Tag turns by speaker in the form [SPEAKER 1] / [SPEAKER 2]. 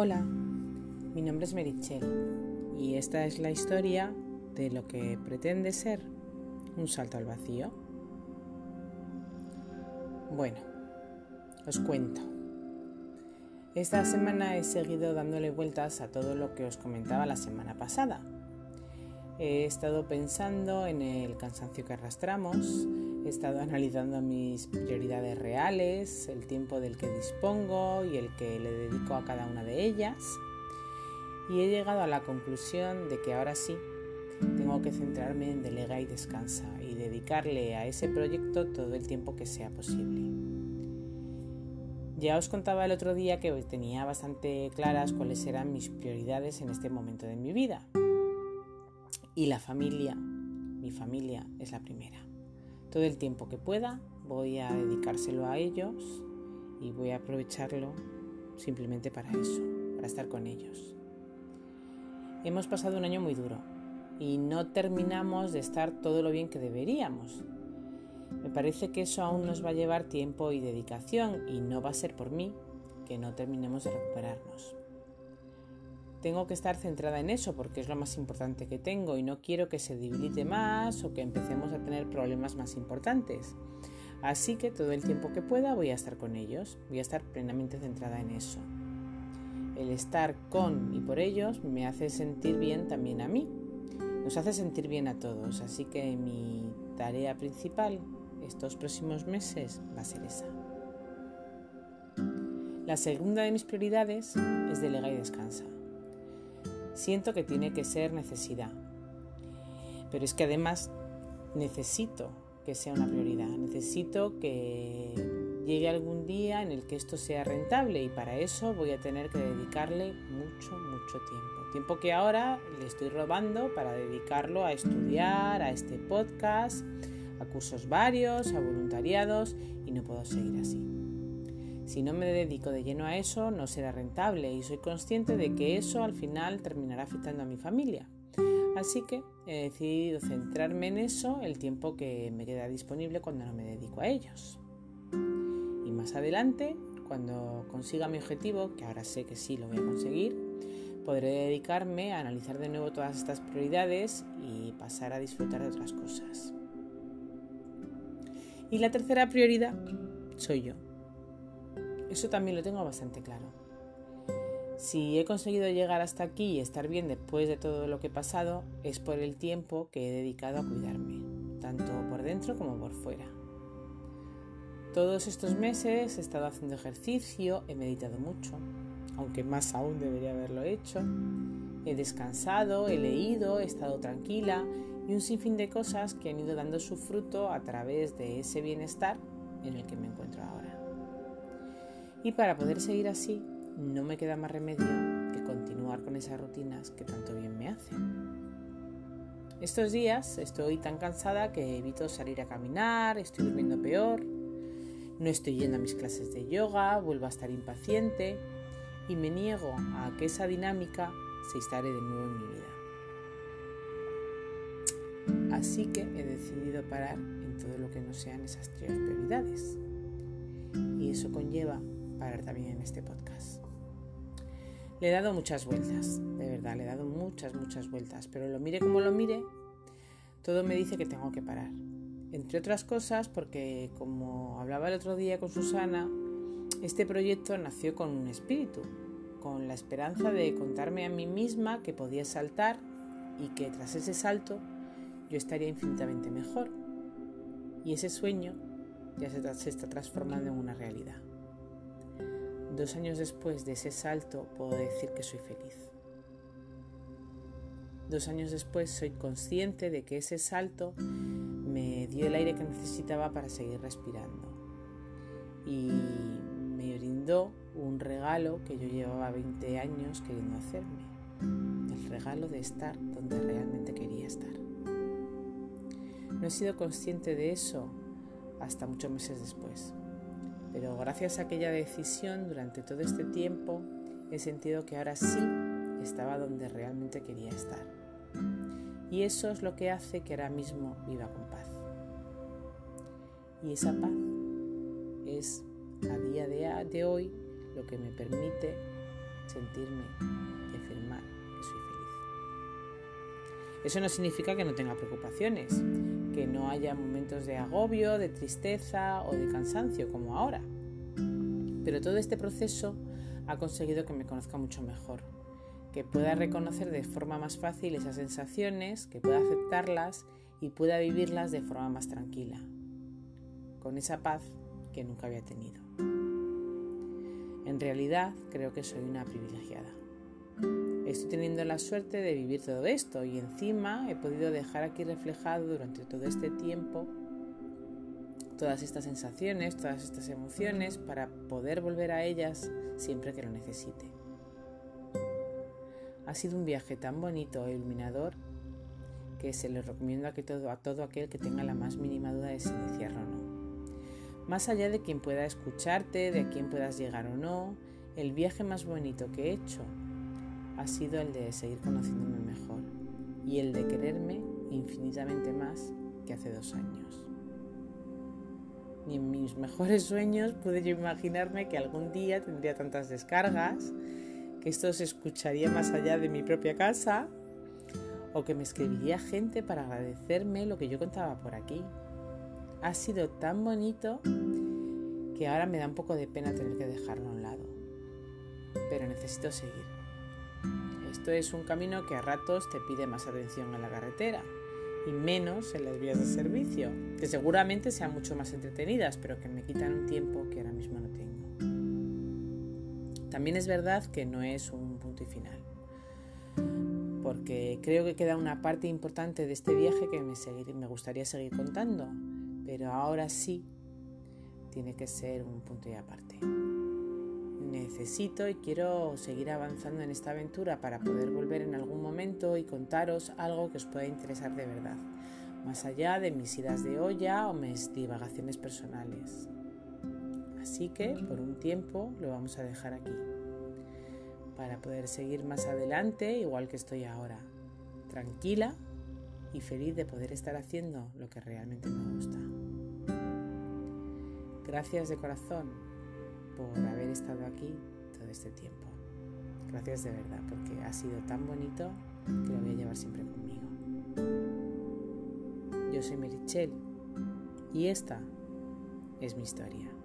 [SPEAKER 1] Hola, mi nombre es Merichel y esta es la historia de lo que pretende ser un salto al vacío. Bueno, os cuento. Esta semana he seguido dándole vueltas a todo lo que os comentaba la semana pasada. He estado pensando en el cansancio que arrastramos, He estado analizando mis prioridades reales, el tiempo del que dispongo y el que le dedico a cada una de ellas. Y he llegado a la conclusión de que ahora sí tengo que centrarme en delega y descansa y dedicarle a ese proyecto todo el tiempo que sea posible. Ya os contaba el otro día que tenía bastante claras cuáles eran mis prioridades en este momento de mi vida. Y la familia, mi familia es la primera. Todo el tiempo que pueda voy a dedicárselo a ellos y voy a aprovecharlo simplemente para eso, para estar con ellos. Hemos pasado un año muy duro y no terminamos de estar todo lo bien que deberíamos. Me parece que eso aún nos va a llevar tiempo y dedicación y no va a ser por mí que no terminemos de recuperarnos tengo que estar centrada en eso porque es lo más importante que tengo y no quiero que se debilite más o que empecemos a tener problemas más importantes. Así que todo el tiempo que pueda voy a estar con ellos, voy a estar plenamente centrada en eso. El estar con y por ellos me hace sentir bien también a mí, nos hace sentir bien a todos, así que mi tarea principal estos próximos meses va a ser esa. La segunda de mis prioridades es delega y descansa siento que tiene que ser necesidad. Pero es que además necesito que sea una prioridad, necesito que llegue algún día en el que esto sea rentable y para eso voy a tener que dedicarle mucho, mucho tiempo. Tiempo que ahora le estoy robando para dedicarlo a estudiar, a este podcast, a cursos varios, a voluntariados y no puedo seguir así. Si no me dedico de lleno a eso, no será rentable y soy consciente de que eso al final terminará afectando a mi familia. Así que he decidido centrarme en eso el tiempo que me queda disponible cuando no me dedico a ellos. Y más adelante, cuando consiga mi objetivo, que ahora sé que sí lo voy a conseguir, podré dedicarme a analizar de nuevo todas estas prioridades y pasar a disfrutar de otras cosas. Y la tercera prioridad soy yo. Eso también lo tengo bastante claro. Si he conseguido llegar hasta aquí y estar bien después de todo lo que he pasado, es por el tiempo que he dedicado a cuidarme, tanto por dentro como por fuera. Todos estos meses he estado haciendo ejercicio, he meditado mucho, aunque más aún debería haberlo hecho. He descansado, he leído, he estado tranquila y un sinfín de cosas que han ido dando su fruto a través de ese bienestar en el que me encuentro ahora. Y para poder seguir así, no me queda más remedio que continuar con esas rutinas que tanto bien me hacen. Estos días estoy tan cansada que evito salir a caminar, estoy durmiendo peor, no estoy yendo a mis clases de yoga, vuelvo a estar impaciente y me niego a que esa dinámica se instale de nuevo en mi vida. Así que he decidido parar en todo lo que no sean esas tres prioridades. Y eso conlleva parar también en este podcast. Le he dado muchas vueltas, de verdad, le he dado muchas, muchas vueltas, pero lo mire como lo mire, todo me dice que tengo que parar. Entre otras cosas porque, como hablaba el otro día con Susana, este proyecto nació con un espíritu, con la esperanza de contarme a mí misma que podía saltar y que tras ese salto yo estaría infinitamente mejor. Y ese sueño ya se, se está transformando en una realidad. Dos años después de ese salto puedo decir que soy feliz. Dos años después soy consciente de que ese salto me dio el aire que necesitaba para seguir respirando. Y me brindó un regalo que yo llevaba 20 años queriendo hacerme. El regalo de estar donde realmente quería estar. No he sido consciente de eso hasta muchos meses después. Pero gracias a aquella decisión durante todo este tiempo he sentido que ahora sí estaba donde realmente quería estar. Y eso es lo que hace que ahora mismo viva con paz. Y esa paz es a día de, hoy lo que me permite sentirme y afirmar que soy feliz. Eso no significa que no tenga preocupaciones, que no haya momentos de agobio, de tristeza o de cansancio como ahora. Pero todo este proceso ha conseguido que me conozca mucho mejor, que pueda reconocer de forma más fácil esas sensaciones, que pueda aceptarlas y pueda vivirlas de forma más tranquila, con esa paz que nunca había tenido. En realidad creo que soy una privilegiada. Estoy teniendo la suerte de vivir todo esto y encima he podido dejar aquí reflejado durante todo este tiempo todas estas sensaciones, todas estas emociones para poder volver a ellas siempre que lo necesite. Ha sido un viaje tan bonito e iluminador que se lo recomiendo a, que todo, a todo aquel que tenga la más mínima duda de si iniciarlo o no. Más allá de quien pueda escucharte, de a quién puedas llegar o no, el viaje más bonito que he hecho ha sido el de seguir conociéndome mejor y el de quererme infinitamente más que hace dos años. Ni en mis mejores sueños pude yo imaginarme que algún día tendría tantas descargas, que esto se escucharía más allá de mi propia casa o que me escribiría gente para agradecerme lo que yo contaba por aquí. Ha sido tan bonito que ahora me da un poco de pena tener que dejarlo a un lado. Pero necesito seguir. Esto es un camino que a ratos te pide más atención en la carretera y menos en las vías de servicio, que seguramente sean mucho más entretenidas, pero que me quitan un tiempo que ahora mismo no tengo. También es verdad que no es un punto y final porque creo que queda una parte importante de este viaje que me, me gustaría seguir contando, pero ahora sí tiene que ser un punto y aparte. Necesito y quiero seguir avanzando en esta aventura para poder volver en algún momento y contaros algo que os pueda interesar de verdad, más allá de mis idas de olla o mis divagaciones personales. Así que por un tiempo lo vamos a dejar aquí para poder seguir más adelante igual que estoy ahora, tranquila y feliz de poder estar haciendo lo que realmente me gusta. Gracias de corazón por haber estado aquí todo este tiempo. Gracias de verdad porque ha sido tan bonito que lo voy a llevar siempre conmigo. Yo soy Merichel y esta es mi historia.